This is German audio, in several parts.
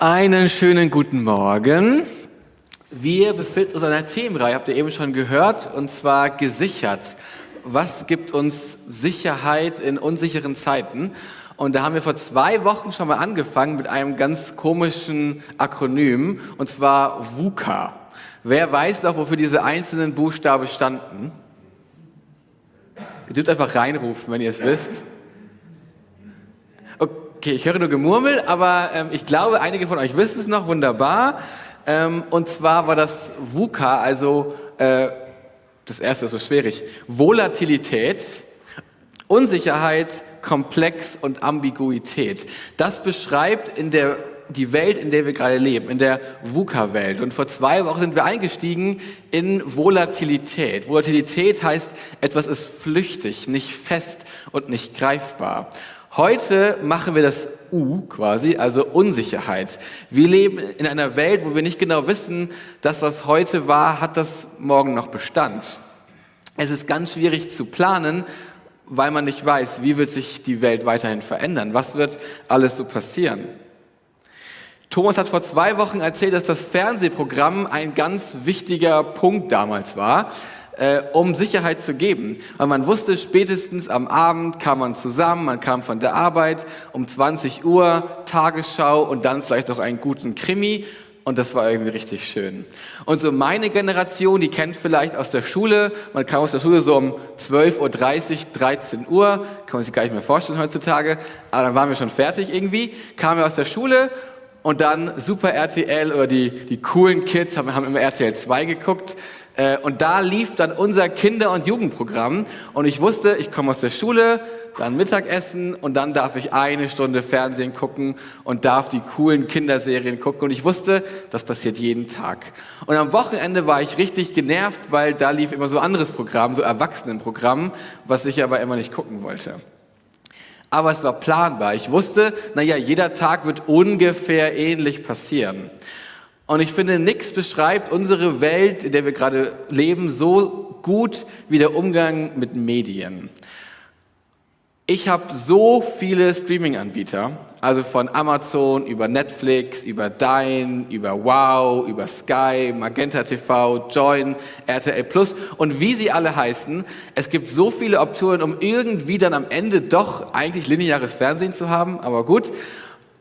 Einen schönen guten Morgen. Wir befinden uns in einer Themenreihe, habt ihr eben schon gehört, und zwar gesichert. Was gibt uns Sicherheit in unsicheren Zeiten? Und da haben wir vor zwei Wochen schon mal angefangen mit einem ganz komischen Akronym, und zwar VUCA. Wer weiß noch, wofür diese einzelnen Buchstaben standen? Ihr dürft einfach reinrufen, wenn ihr es wisst. Okay, ich höre nur Gemurmel, aber ähm, ich glaube, einige von euch wissen es noch wunderbar. Ähm, und zwar war das VUCA, also äh, das erste ist so schwierig, Volatilität, Unsicherheit, Komplex und Ambiguität. Das beschreibt in der die Welt, in der wir gerade leben, in der VUCA-Welt. Und vor zwei Wochen sind wir eingestiegen in Volatilität. Volatilität heißt, etwas ist flüchtig, nicht fest und nicht greifbar. Heute machen wir das U quasi, also Unsicherheit. Wir leben in einer Welt, wo wir nicht genau wissen, das, was heute war, hat das morgen noch Bestand. Es ist ganz schwierig zu planen, weil man nicht weiß, wie wird sich die Welt weiterhin verändern, was wird alles so passieren. Thomas hat vor zwei Wochen erzählt, dass das Fernsehprogramm ein ganz wichtiger Punkt damals war äh, um Sicherheit zu geben. Weil man wusste, spätestens am Abend kam man zusammen, man kam von der Arbeit um 20 Uhr, Tagesschau und dann vielleicht noch einen guten Krimi. Und das war irgendwie richtig schön. Und so meine Generation, die kennt vielleicht aus der Schule, man kam aus der Schule so um 12.30 Uhr, 13 Uhr, kann man sich gar nicht mehr vorstellen heutzutage, aber dann waren wir schon fertig irgendwie, kamen wir aus der Schule und dann Super RTL oder die, die coolen Kids haben, haben immer RTL 2 geguckt äh, und da lief dann unser Kinder- und Jugendprogramm. Und ich wusste, ich komme aus der Schule, dann Mittagessen und dann darf ich eine Stunde Fernsehen gucken und darf die coolen Kinderserien gucken. Und ich wusste, das passiert jeden Tag. Und am Wochenende war ich richtig genervt, weil da lief immer so anderes Programm, so Erwachsenenprogramm, was ich aber immer nicht gucken wollte. Aber es war planbar. Ich wusste, naja, jeder Tag wird ungefähr ähnlich passieren. Und ich finde, nichts beschreibt unsere Welt, in der wir gerade leben, so gut wie der Umgang mit Medien. Ich habe so viele Streaming-Anbieter, also von Amazon über Netflix, über Dine, über Wow, über Sky, Magenta TV, Join, RTL Plus und wie sie alle heißen. Es gibt so viele Optionen, um irgendwie dann am Ende doch eigentlich lineares Fernsehen zu haben, aber gut,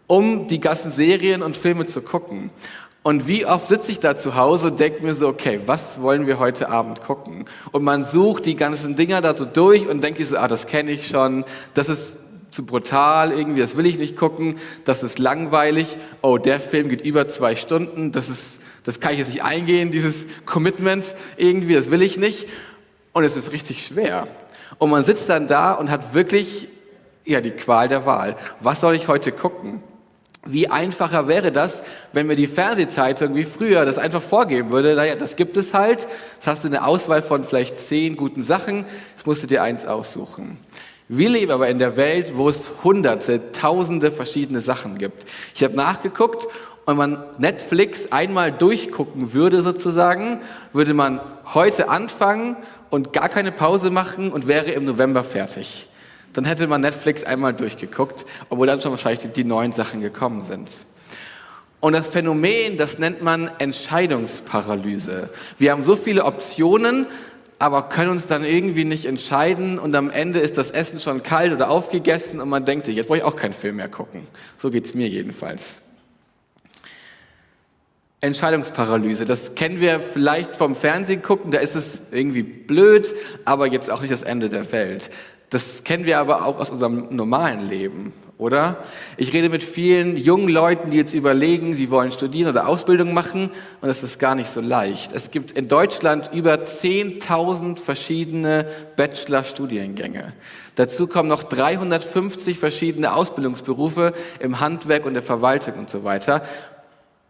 um die ganzen Serien und Filme zu gucken. Und wie oft sitze ich da zu Hause und denke mir so, okay, was wollen wir heute Abend gucken? Und man sucht die ganzen Dinger da so durch und denkt so, ah, das kenne ich schon, das ist zu brutal irgendwie, das will ich nicht gucken, das ist langweilig, oh, der Film geht über zwei Stunden, das ist, das kann ich jetzt nicht eingehen, dieses Commitment irgendwie, das will ich nicht. Und es ist richtig schwer. Und man sitzt dann da und hat wirklich, ja, die Qual der Wahl. Was soll ich heute gucken? Wie einfacher wäre das, wenn mir die Fernsehzeitung wie früher das einfach vorgeben würde, naja, das gibt es halt, jetzt hast du eine Auswahl von vielleicht zehn guten Sachen, jetzt musst du dir eins aussuchen. Wir leben aber in der Welt, wo es hunderte, tausende verschiedene Sachen gibt. Ich habe nachgeguckt und man Netflix einmal durchgucken würde sozusagen, würde man heute anfangen und gar keine Pause machen und wäre im November fertig dann hätte man Netflix einmal durchgeguckt, obwohl dann schon wahrscheinlich die, neuen Sachen gekommen sind. Und das Phänomen, das nennt man Entscheidungsparalyse. Wir haben so viele Optionen, aber können uns dann irgendwie nicht entscheiden und am Ende ist das Essen schon kalt oder aufgegessen und man denkt sich, jetzt brauche ich auch keinen Film mehr gucken. So geht's mir jedenfalls. Entscheidungsparalyse, das kennen wir vielleicht vom Fernsehen gucken, da ist es irgendwie blöd, aber jetzt auch nicht das Ende der Welt. Das kennen wir aber auch aus unserem normalen Leben, oder? Ich rede mit vielen jungen Leuten, die jetzt überlegen, sie wollen studieren oder Ausbildung machen und das ist gar nicht so leicht. Es gibt in Deutschland über 10.000 verschiedene Bachelor-Studiengänge. Dazu kommen noch 350 verschiedene Ausbildungsberufe im Handwerk und der Verwaltung und so weiter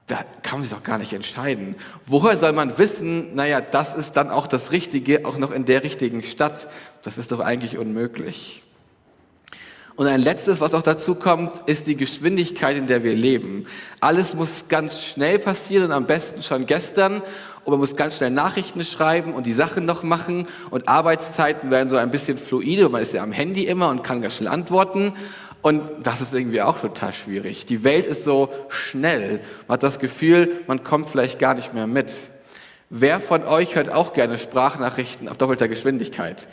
da kann man sich doch gar nicht entscheiden. Woher soll man wissen, naja, das ist dann auch das Richtige, auch noch in der richtigen Stadt? Das ist doch eigentlich unmöglich. Und ein letztes, was auch dazu kommt, ist die Geschwindigkeit, in der wir leben. Alles muss ganz schnell passieren und am besten schon gestern. Und man muss ganz schnell Nachrichten schreiben und die Sachen noch machen. Und Arbeitszeiten werden so ein bisschen fluide. Man ist ja am Handy immer und kann ganz schnell antworten. Und das ist irgendwie auch total schwierig. Die Welt ist so schnell. Man hat das Gefühl, man kommt vielleicht gar nicht mehr mit. Wer von euch hört auch gerne Sprachnachrichten auf doppelter Geschwindigkeit?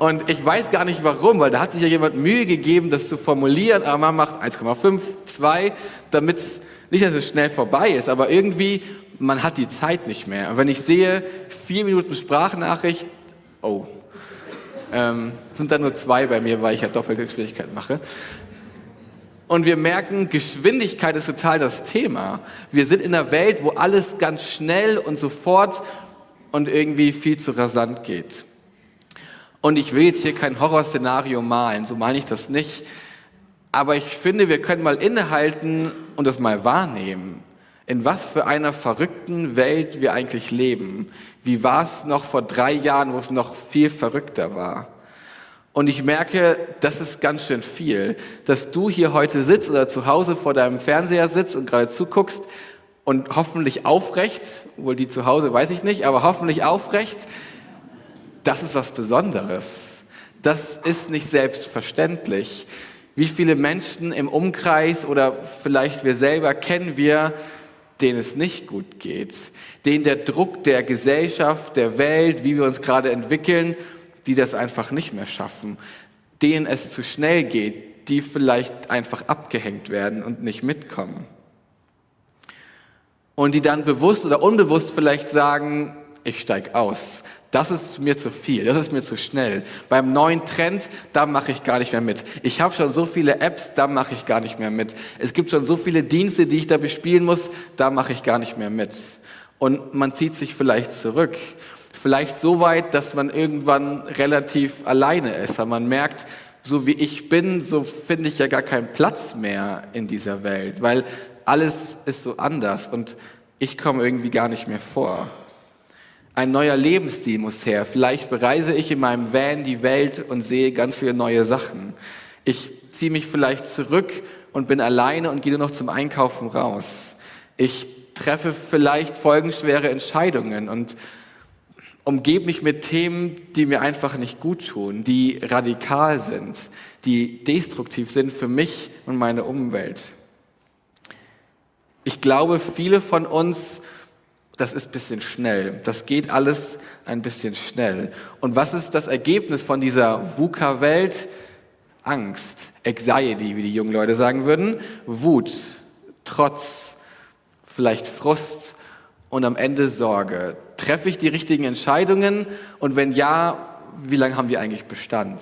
Und ich weiß gar nicht warum, weil da hat sich ja jemand Mühe gegeben, das zu formulieren, aber man macht 1,5, 2, damit es nicht, dass es schnell vorbei ist, aber irgendwie, man hat die Zeit nicht mehr. Und wenn ich sehe, vier Minuten Sprachnachricht, oh, ähm, sind dann nur zwei bei mir, weil ich ja doppelte Geschwindigkeit mache. Und wir merken, Geschwindigkeit ist total das Thema. Wir sind in einer Welt, wo alles ganz schnell und sofort und irgendwie viel zu rasant geht. Und ich will jetzt hier kein Horrorszenario malen, so meine ich das nicht. Aber ich finde, wir können mal innehalten und das mal wahrnehmen. In was für einer verrückten Welt wir eigentlich leben. Wie war es noch vor drei Jahren, wo es noch viel verrückter war? Und ich merke, das ist ganz schön viel, dass du hier heute sitzt oder zu Hause vor deinem Fernseher sitzt und gerade zuguckst und hoffentlich aufrecht, wohl die zu Hause weiß ich nicht, aber hoffentlich aufrecht, das ist was Besonderes. Das ist nicht selbstverständlich. Wie viele Menschen im Umkreis oder vielleicht wir selber kennen wir, denen es nicht gut geht, denen der Druck der Gesellschaft, der Welt, wie wir uns gerade entwickeln, die das einfach nicht mehr schaffen, denen es zu schnell geht, die vielleicht einfach abgehängt werden und nicht mitkommen. Und die dann bewusst oder unbewusst vielleicht sagen, ich steig aus. Das ist mir zu viel, das ist mir zu schnell. Beim neuen Trend, da mache ich gar nicht mehr mit. Ich habe schon so viele Apps, da mache ich gar nicht mehr mit. Es gibt schon so viele Dienste, die ich da bespielen muss, da mache ich gar nicht mehr mit. Und man zieht sich vielleicht zurück. Vielleicht so weit, dass man irgendwann relativ alleine ist, weil man merkt, so wie ich bin, so finde ich ja gar keinen Platz mehr in dieser Welt, weil alles ist so anders und ich komme irgendwie gar nicht mehr vor. Ein neuer Lebensstil muss her. Vielleicht bereise ich in meinem Van die Welt und sehe ganz viele neue Sachen. Ich ziehe mich vielleicht zurück und bin alleine und gehe nur noch zum Einkaufen raus. Ich treffe vielleicht folgenschwere Entscheidungen und umgebe mich mit Themen, die mir einfach nicht gut tun, die radikal sind, die destruktiv sind für mich und meine Umwelt. Ich glaube, viele von uns, das ist ein bisschen schnell. Das geht alles ein bisschen schnell. Und was ist das Ergebnis von dieser VUCA-Welt? Angst, Anxiety, wie die jungen Leute sagen würden, Wut, Trotz, vielleicht Frust und am Ende Sorge. Treffe ich die richtigen Entscheidungen? Und wenn ja, wie lange haben die eigentlich Bestand?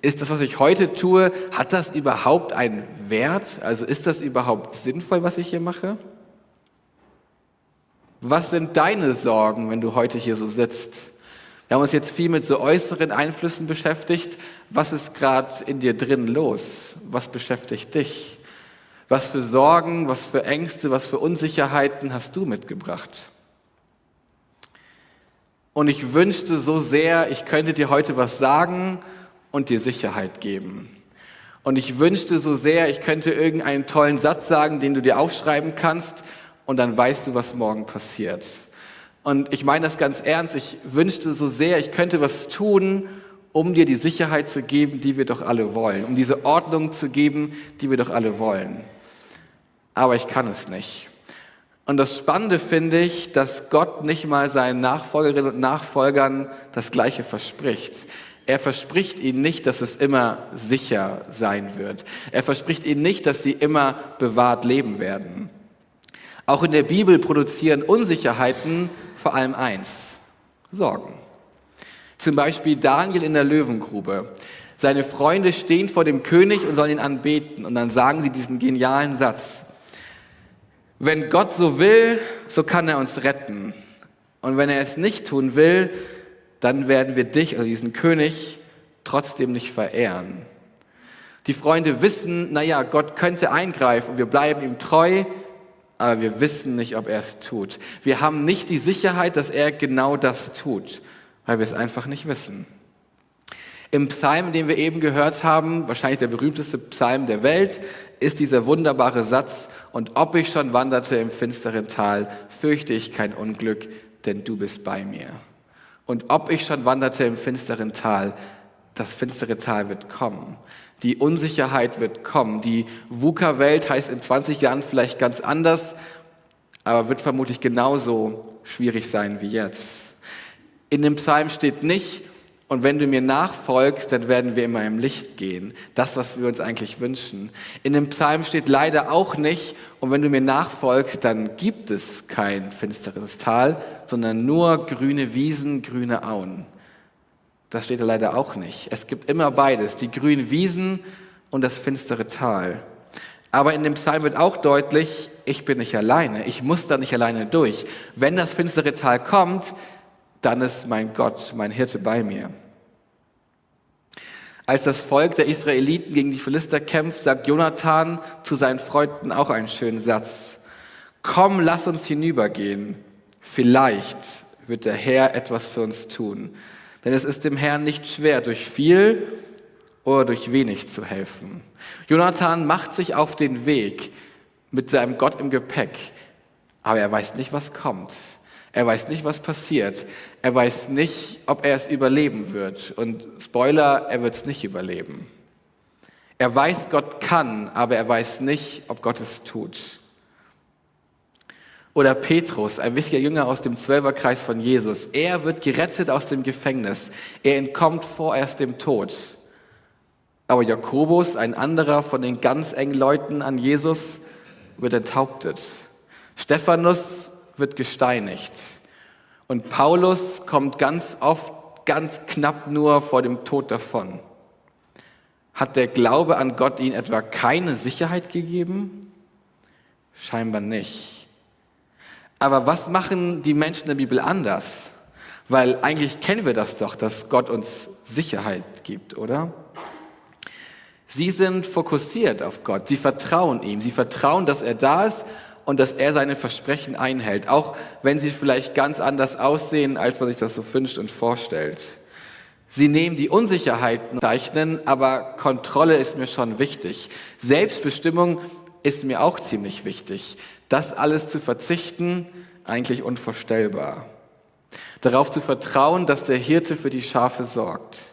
Ist das, was ich heute tue, hat das überhaupt einen Wert? Also ist das überhaupt sinnvoll, was ich hier mache? Was sind deine Sorgen, wenn du heute hier so sitzt? Wir haben uns jetzt viel mit so äußeren Einflüssen beschäftigt. Was ist gerade in dir drin los? Was beschäftigt dich? Was für Sorgen, was für Ängste, was für Unsicherheiten hast du mitgebracht? Und ich wünschte so sehr, ich könnte dir heute was sagen und dir Sicherheit geben. Und ich wünschte so sehr, ich könnte irgendeinen tollen Satz sagen, den du dir aufschreiben kannst und dann weißt du, was morgen passiert. Und ich meine das ganz ernst, ich wünschte so sehr, ich könnte was tun, um dir die Sicherheit zu geben, die wir doch alle wollen, um diese Ordnung zu geben, die wir doch alle wollen. Aber ich kann es nicht. Und das Spannende finde ich, dass Gott nicht mal seinen Nachfolgerinnen und Nachfolgern das Gleiche verspricht. Er verspricht ihnen nicht, dass es immer sicher sein wird. Er verspricht ihnen nicht, dass sie immer bewahrt leben werden. Auch in der Bibel produzieren Unsicherheiten vor allem eins, Sorgen. Zum Beispiel Daniel in der Löwengrube. Seine Freunde stehen vor dem König und sollen ihn anbeten. Und dann sagen sie diesen genialen Satz wenn Gott so will, so kann er uns retten. Und wenn er es nicht tun will, dann werden wir dich, also diesen König, trotzdem nicht verehren. Die Freunde wissen, naja, Gott könnte eingreifen wir bleiben ihm treu, aber wir wissen nicht, ob er es tut. Wir haben nicht die Sicherheit, dass er genau das tut, weil wir es einfach nicht wissen. Im Psalm, den wir eben gehört haben, wahrscheinlich der berühmteste Psalm der Welt, ist dieser wunderbare Satz, und ob ich schon wanderte im finsteren Tal, fürchte ich kein Unglück, denn du bist bei mir. Und ob ich schon wanderte im finsteren Tal, das finstere Tal wird kommen. Die Unsicherheit wird kommen. Die VUCA-Welt heißt in 20 Jahren vielleicht ganz anders, aber wird vermutlich genauso schwierig sein wie jetzt. In dem Psalm steht nicht, und wenn du mir nachfolgst, dann werden wir immer im Licht gehen. Das, was wir uns eigentlich wünschen. In dem Psalm steht leider auch nicht, und wenn du mir nachfolgst, dann gibt es kein finsteres Tal, sondern nur grüne Wiesen, grüne Auen. Das steht leider auch nicht. Es gibt immer beides, die grünen Wiesen und das finstere Tal. Aber in dem Psalm wird auch deutlich, ich bin nicht alleine, ich muss da nicht alleine durch. Wenn das finstere Tal kommt, dann ist mein Gott, mein Hirte bei mir. Als das Volk der Israeliten gegen die Philister kämpft, sagt Jonathan zu seinen Freunden auch einen schönen Satz. Komm, lass uns hinübergehen. Vielleicht wird der Herr etwas für uns tun. Denn es ist dem Herrn nicht schwer, durch viel oder durch wenig zu helfen. Jonathan macht sich auf den Weg mit seinem Gott im Gepäck, aber er weiß nicht, was kommt. Er weiß nicht, was passiert. Er weiß nicht, ob er es überleben wird. Und Spoiler, er wird es nicht überleben. Er weiß, Gott kann, aber er weiß nicht, ob Gott es tut. Oder Petrus, ein wichtiger Jünger aus dem Zwölferkreis von Jesus. Er wird gerettet aus dem Gefängnis. Er entkommt vorerst dem Tod. Aber Jakobus, ein anderer von den ganz engen Leuten an Jesus, wird enthauptet. Stephanus wird gesteinigt. Und Paulus kommt ganz oft, ganz knapp nur vor dem Tod davon. Hat der Glaube an Gott ihnen etwa keine Sicherheit gegeben? Scheinbar nicht. Aber was machen die Menschen der Bibel anders? Weil eigentlich kennen wir das doch, dass Gott uns Sicherheit gibt, oder? Sie sind fokussiert auf Gott. Sie vertrauen ihm. Sie vertrauen, dass er da ist und dass er seine Versprechen einhält, auch wenn sie vielleicht ganz anders aussehen, als man sich das so wünscht und vorstellt. Sie nehmen die Unsicherheiten zeichnen, aber Kontrolle ist mir schon wichtig. Selbstbestimmung ist mir auch ziemlich wichtig. Das alles zu verzichten, eigentlich unvorstellbar. Darauf zu vertrauen, dass der Hirte für die Schafe sorgt.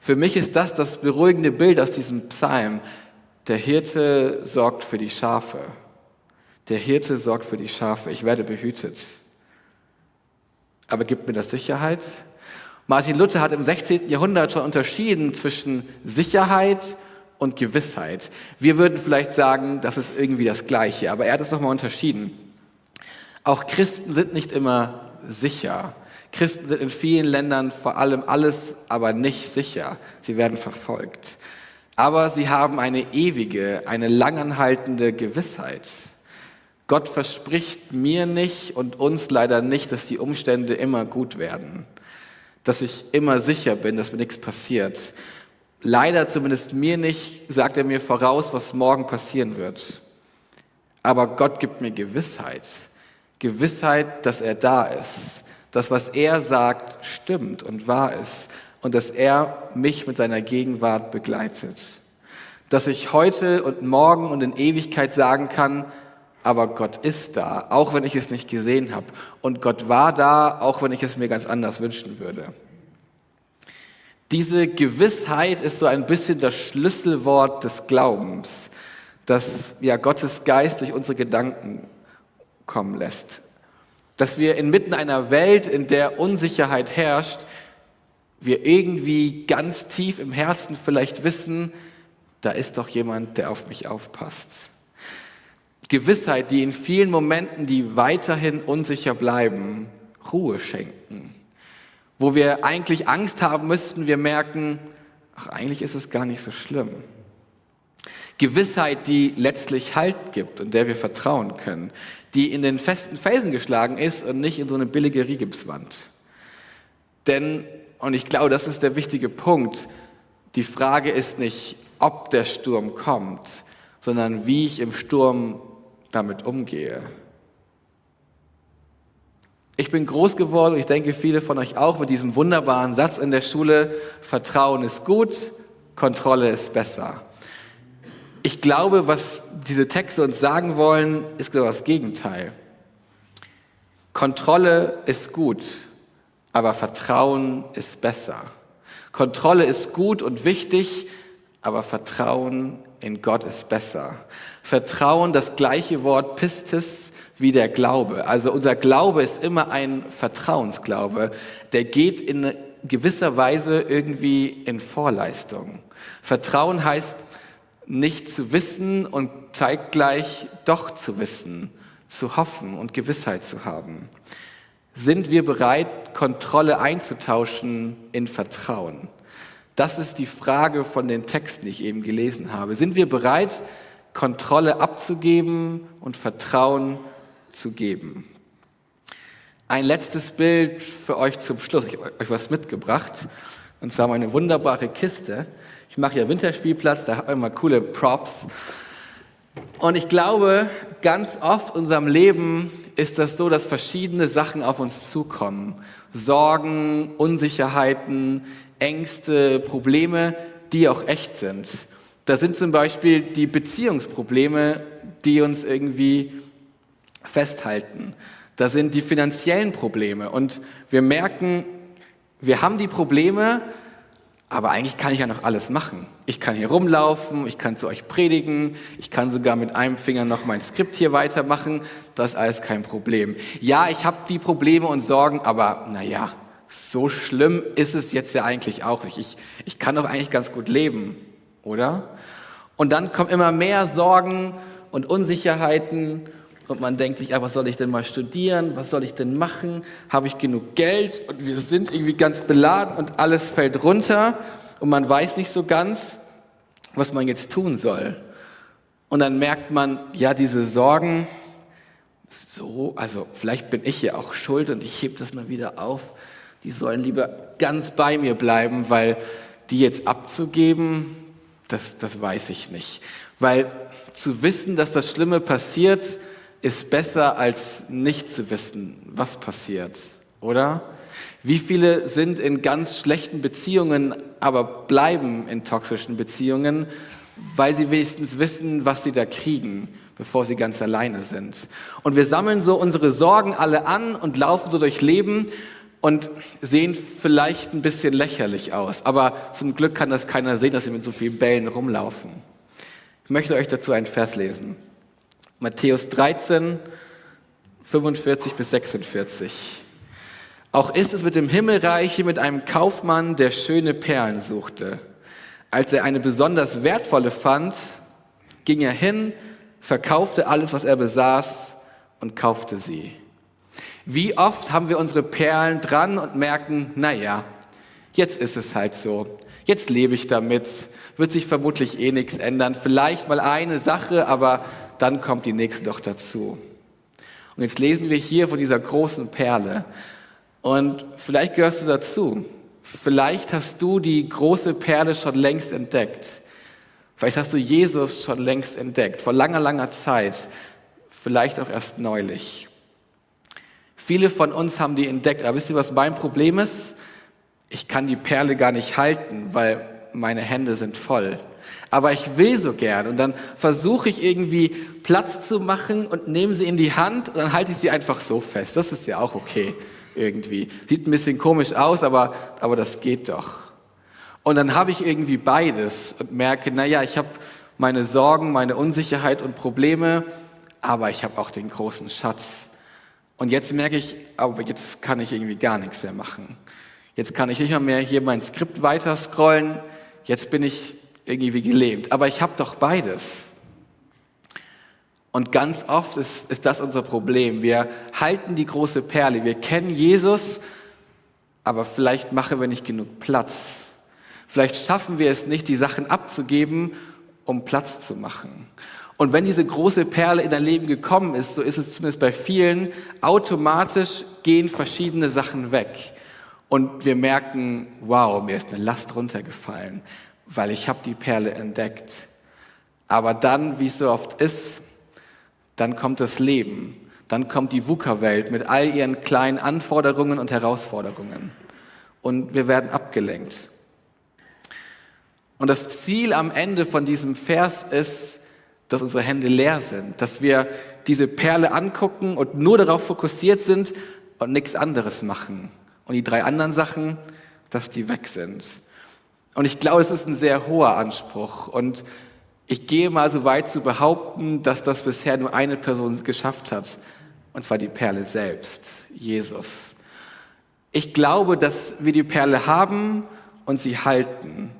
Für mich ist das das beruhigende Bild aus diesem Psalm. Der Hirte sorgt für die Schafe. Der Hirte sorgt für die Schafe, ich werde behütet. Aber gibt mir das Sicherheit? Martin Luther hat im 16. Jahrhundert schon unterschieden zwischen Sicherheit und Gewissheit. Wir würden vielleicht sagen, das ist irgendwie das Gleiche, aber er hat es nochmal unterschieden. Auch Christen sind nicht immer sicher. Christen sind in vielen Ländern vor allem alles, aber nicht sicher. Sie werden verfolgt. Aber sie haben eine ewige, eine langanhaltende Gewissheit. Gott verspricht mir nicht und uns leider nicht, dass die Umstände immer gut werden, dass ich immer sicher bin, dass mir nichts passiert. Leider zumindest mir nicht, sagt er mir voraus, was morgen passieren wird. Aber Gott gibt mir Gewissheit. Gewissheit, dass er da ist. Dass was er sagt, stimmt und wahr ist. Und dass er mich mit seiner Gegenwart begleitet. Dass ich heute und morgen und in Ewigkeit sagen kann, aber Gott ist da, auch wenn ich es nicht gesehen habe. Und Gott war da, auch wenn ich es mir ganz anders wünschen würde. Diese Gewissheit ist so ein bisschen das Schlüsselwort des Glaubens, das ja Gottes Geist durch unsere Gedanken kommen lässt. Dass wir inmitten einer Welt, in der Unsicherheit herrscht, wir irgendwie ganz tief im Herzen vielleicht wissen, da ist doch jemand, der auf mich aufpasst. Gewissheit, die in vielen Momenten, die weiterhin unsicher bleiben, Ruhe schenken. Wo wir eigentlich Angst haben müssten, wir merken, ach, eigentlich ist es gar nicht so schlimm. Gewissheit, die letztlich Halt gibt und der wir vertrauen können, die in den festen Felsen geschlagen ist und nicht in so eine billige Rigipswand. Denn, und ich glaube, das ist der wichtige Punkt, die Frage ist nicht, ob der Sturm kommt, sondern wie ich im Sturm damit umgehe. Ich bin groß geworden, ich denke viele von euch auch, mit diesem wunderbaren Satz in der Schule, Vertrauen ist gut, Kontrolle ist besser. Ich glaube, was diese Texte uns sagen wollen, ist genau das Gegenteil. Kontrolle ist gut, aber Vertrauen ist besser. Kontrolle ist gut und wichtig, aber Vertrauen in Gott ist besser. Vertrauen, das gleiche Wort Pistis wie der Glaube. Also unser Glaube ist immer ein Vertrauensglaube, der geht in gewisser Weise irgendwie in Vorleistung. Vertrauen heißt nicht zu wissen und zeitgleich doch zu wissen, zu hoffen und Gewissheit zu haben. Sind wir bereit, Kontrolle einzutauschen in Vertrauen? Das ist die Frage von den Texten, die ich eben gelesen habe. Sind wir bereit, Kontrolle abzugeben und Vertrauen zu geben? Ein letztes Bild für euch zum Schluss. Ich habe euch was mitgebracht. Und zwar meine wunderbare Kiste. Ich mache ja Winterspielplatz, da habe ich immer coole Props. Und ich glaube, ganz oft in unserem Leben ist das so, dass verschiedene Sachen auf uns zukommen. Sorgen, Unsicherheiten, Ängste, Probleme, die auch echt sind. Da sind zum Beispiel die Beziehungsprobleme, die uns irgendwie festhalten. Da sind die finanziellen Probleme. Und wir merken, wir haben die Probleme, aber eigentlich kann ich ja noch alles machen. Ich kann hier rumlaufen, ich kann zu euch predigen, ich kann sogar mit einem Finger noch mein Skript hier weitermachen. Das ist alles kein Problem. Ja, ich habe die Probleme und Sorgen, aber naja, so schlimm ist es jetzt ja eigentlich auch nicht. Ich, ich kann doch eigentlich ganz gut leben, oder? Und dann kommen immer mehr Sorgen und Unsicherheiten und man denkt sich, ah, was soll ich denn mal studieren? Was soll ich denn machen? Habe ich genug Geld? Und wir sind irgendwie ganz beladen und alles fällt runter und man weiß nicht so ganz, was man jetzt tun soll. Und dann merkt man, ja, diese Sorgen, so, also vielleicht bin ich ja auch schuld und ich hebe das mal wieder auf. Die sollen lieber ganz bei mir bleiben, weil die jetzt abzugeben, das, das weiß ich nicht. Weil zu wissen, dass das Schlimme passiert, ist besser als nicht zu wissen, was passiert, oder? Wie viele sind in ganz schlechten Beziehungen, aber bleiben in toxischen Beziehungen, weil sie wenigstens wissen, was sie da kriegen, bevor sie ganz alleine sind. Und wir sammeln so unsere Sorgen alle an und laufen so durch Leben und sehen vielleicht ein bisschen lächerlich aus. Aber zum Glück kann das keiner sehen, dass sie mit so vielen Bällen rumlaufen. Ich möchte euch dazu einen Vers lesen. Matthäus 13, 45 bis 46. Auch ist es mit dem Himmelreich wie mit einem Kaufmann, der schöne Perlen suchte. Als er eine besonders wertvolle fand, ging er hin, verkaufte alles, was er besaß und kaufte sie. Wie oft haben wir unsere Perlen dran und merken, na ja, jetzt ist es halt so. Jetzt lebe ich damit, wird sich vermutlich eh nichts ändern. Vielleicht mal eine Sache, aber dann kommt die nächste doch dazu. Und jetzt lesen wir hier von dieser großen Perle. Und vielleicht gehörst du dazu. Vielleicht hast du die große Perle schon längst entdeckt. Vielleicht hast du Jesus schon längst entdeckt, vor langer, langer Zeit. Vielleicht auch erst neulich. Viele von uns haben die entdeckt. Aber wisst ihr, was mein Problem ist? Ich kann die Perle gar nicht halten, weil meine Hände sind voll aber ich will so gern. Und dann versuche ich irgendwie Platz zu machen und nehme sie in die Hand und dann halte ich sie einfach so fest. Das ist ja auch okay irgendwie. Sieht ein bisschen komisch aus, aber, aber das geht doch. Und dann habe ich irgendwie beides und merke, naja, ich habe meine Sorgen, meine Unsicherheit und Probleme, aber ich habe auch den großen Schatz. Und jetzt merke ich, aber jetzt kann ich irgendwie gar nichts mehr machen. Jetzt kann ich nicht mehr hier mein Skript weiter scrollen. Jetzt bin ich irgendwie gelähmt. Aber ich habe doch beides. Und ganz oft ist, ist das unser Problem. Wir halten die große Perle. Wir kennen Jesus, aber vielleicht machen wir nicht genug Platz. Vielleicht schaffen wir es nicht, die Sachen abzugeben, um Platz zu machen. Und wenn diese große Perle in dein Leben gekommen ist, so ist es zumindest bei vielen, automatisch gehen verschiedene Sachen weg. Und wir merken, wow, mir ist eine Last runtergefallen weil ich habe die Perle entdeckt. Aber dann, wie es so oft ist, dann kommt das Leben, dann kommt die VUCA-Welt mit all ihren kleinen Anforderungen und Herausforderungen. Und wir werden abgelenkt. Und das Ziel am Ende von diesem Vers ist, dass unsere Hände leer sind, dass wir diese Perle angucken und nur darauf fokussiert sind und nichts anderes machen. Und die drei anderen Sachen, dass die weg sind. Und ich glaube, es ist ein sehr hoher Anspruch. Und ich gehe mal so weit zu behaupten, dass das bisher nur eine Person geschafft hat. Und zwar die Perle selbst, Jesus. Ich glaube, dass wir die Perle haben und sie halten.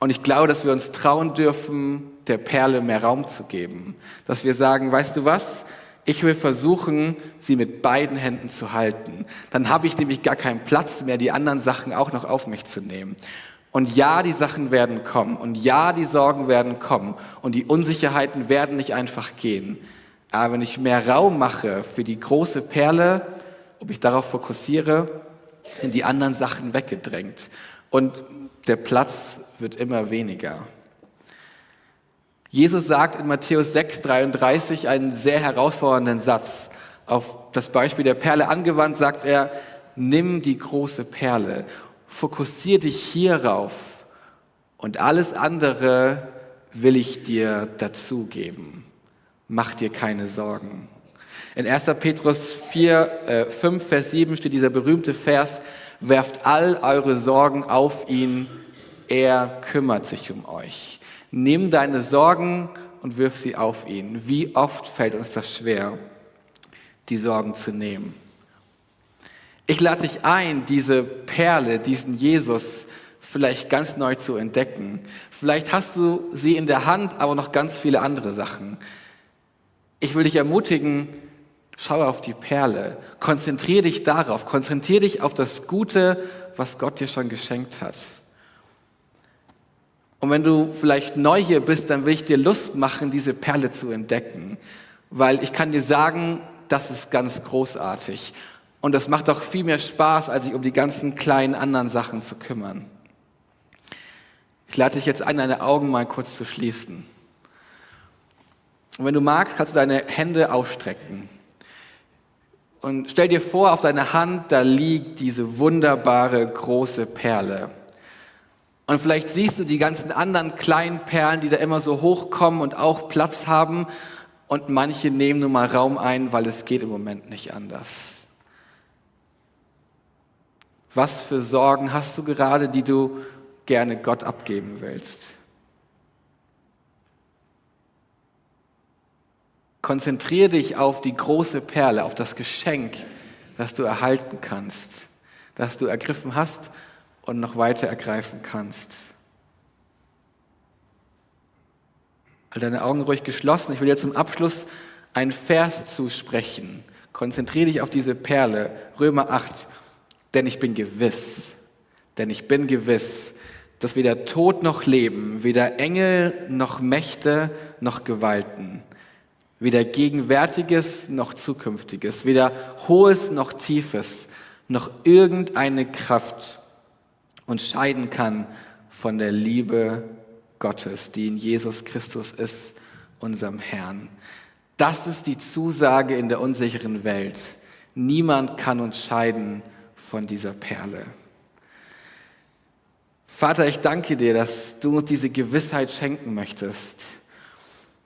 Und ich glaube, dass wir uns trauen dürfen, der Perle mehr Raum zu geben. Dass wir sagen, weißt du was? Ich will versuchen, sie mit beiden Händen zu halten. Dann habe ich nämlich gar keinen Platz mehr, die anderen Sachen auch noch auf mich zu nehmen. Und ja, die Sachen werden kommen. Und ja, die Sorgen werden kommen. Und die Unsicherheiten werden nicht einfach gehen. Aber wenn ich mehr Raum mache für die große Perle, ob ich darauf fokussiere, sind die anderen Sachen weggedrängt. Und der Platz wird immer weniger. Jesus sagt in Matthäus 6, 33 einen sehr herausfordernden Satz. Auf das Beispiel der Perle angewandt sagt er, nimm die große Perle, fokussier dich hierauf und alles andere will ich dir dazugeben. Mach dir keine Sorgen. In 1. Petrus 4, äh, 5, Vers 7 steht dieser berühmte Vers, werft all eure Sorgen auf ihn, er kümmert sich um euch. Nimm deine Sorgen und wirf sie auf ihn. Wie oft fällt uns das schwer, die Sorgen zu nehmen? Ich lade dich ein, diese Perle, diesen Jesus vielleicht ganz neu zu entdecken. Vielleicht hast du sie in der Hand, aber noch ganz viele andere Sachen. Ich will dich ermutigen, schau auf die Perle, konzentriere dich darauf, konzentriere dich auf das Gute, was Gott dir schon geschenkt hat. Und wenn du vielleicht neu hier bist, dann will ich dir Lust machen, diese Perle zu entdecken. Weil ich kann dir sagen, das ist ganz großartig. Und das macht auch viel mehr Spaß, als sich um die ganzen kleinen anderen Sachen zu kümmern. Ich lade dich jetzt ein, deine Augen mal kurz zu schließen. Und wenn du magst, kannst du deine Hände ausstrecken. Und stell dir vor, auf deiner Hand, da liegt diese wunderbare große Perle. Und vielleicht siehst du die ganzen anderen kleinen Perlen, die da immer so hochkommen und auch Platz haben. Und manche nehmen nur mal Raum ein, weil es geht im Moment nicht anders. Was für Sorgen hast du gerade, die du gerne Gott abgeben willst? Konzentriere dich auf die große Perle, auf das Geschenk, das du erhalten kannst, das du ergriffen hast und noch weiter ergreifen kannst. Halt deine Augen ruhig geschlossen. Ich will dir zum Abschluss einen Vers zusprechen. Konzentriere dich auf diese Perle, Römer 8. Denn ich bin gewiss, denn ich bin gewiss, dass weder Tod noch Leben, weder Engel noch Mächte noch Gewalten, weder Gegenwärtiges noch Zukünftiges, weder Hohes noch Tiefes, noch irgendeine Kraft uns scheiden kann von der Liebe Gottes, die in Jesus Christus ist, unserem Herrn. Das ist die Zusage in der unsicheren Welt. Niemand kann uns scheiden von dieser Perle. Vater, ich danke dir, dass du uns diese Gewissheit schenken möchtest,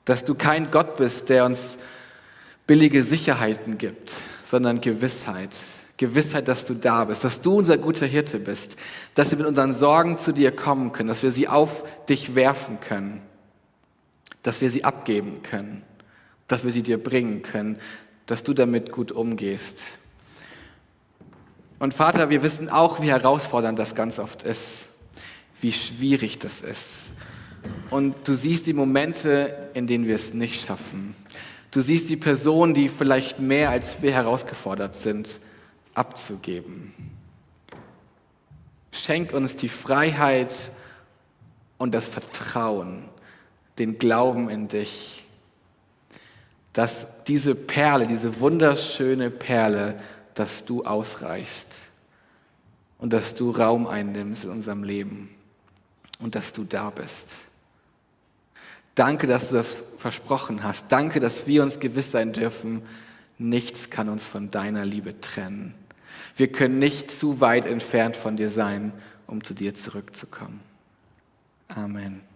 dass du kein Gott bist, der uns billige Sicherheiten gibt, sondern Gewissheit. Gewissheit, dass du da bist, dass du unser guter Hirte bist, dass wir mit unseren Sorgen zu dir kommen können, dass wir sie auf dich werfen können, dass wir sie abgeben können, dass wir sie dir bringen können, dass du damit gut umgehst. Und Vater, wir wissen auch, wie herausfordernd das ganz oft ist, wie schwierig das ist. Und du siehst die Momente, in denen wir es nicht schaffen. Du siehst die Personen, die vielleicht mehr als wir herausgefordert sind abzugeben. Schenk uns die Freiheit und das Vertrauen, den Glauben in dich, dass diese Perle, diese wunderschöne Perle, dass du ausreichst und dass du Raum einnimmst in unserem Leben und dass du da bist. Danke, dass du das versprochen hast. Danke, dass wir uns gewiss sein dürfen, nichts kann uns von deiner Liebe trennen. Wir können nicht zu weit entfernt von dir sein, um zu dir zurückzukommen. Amen.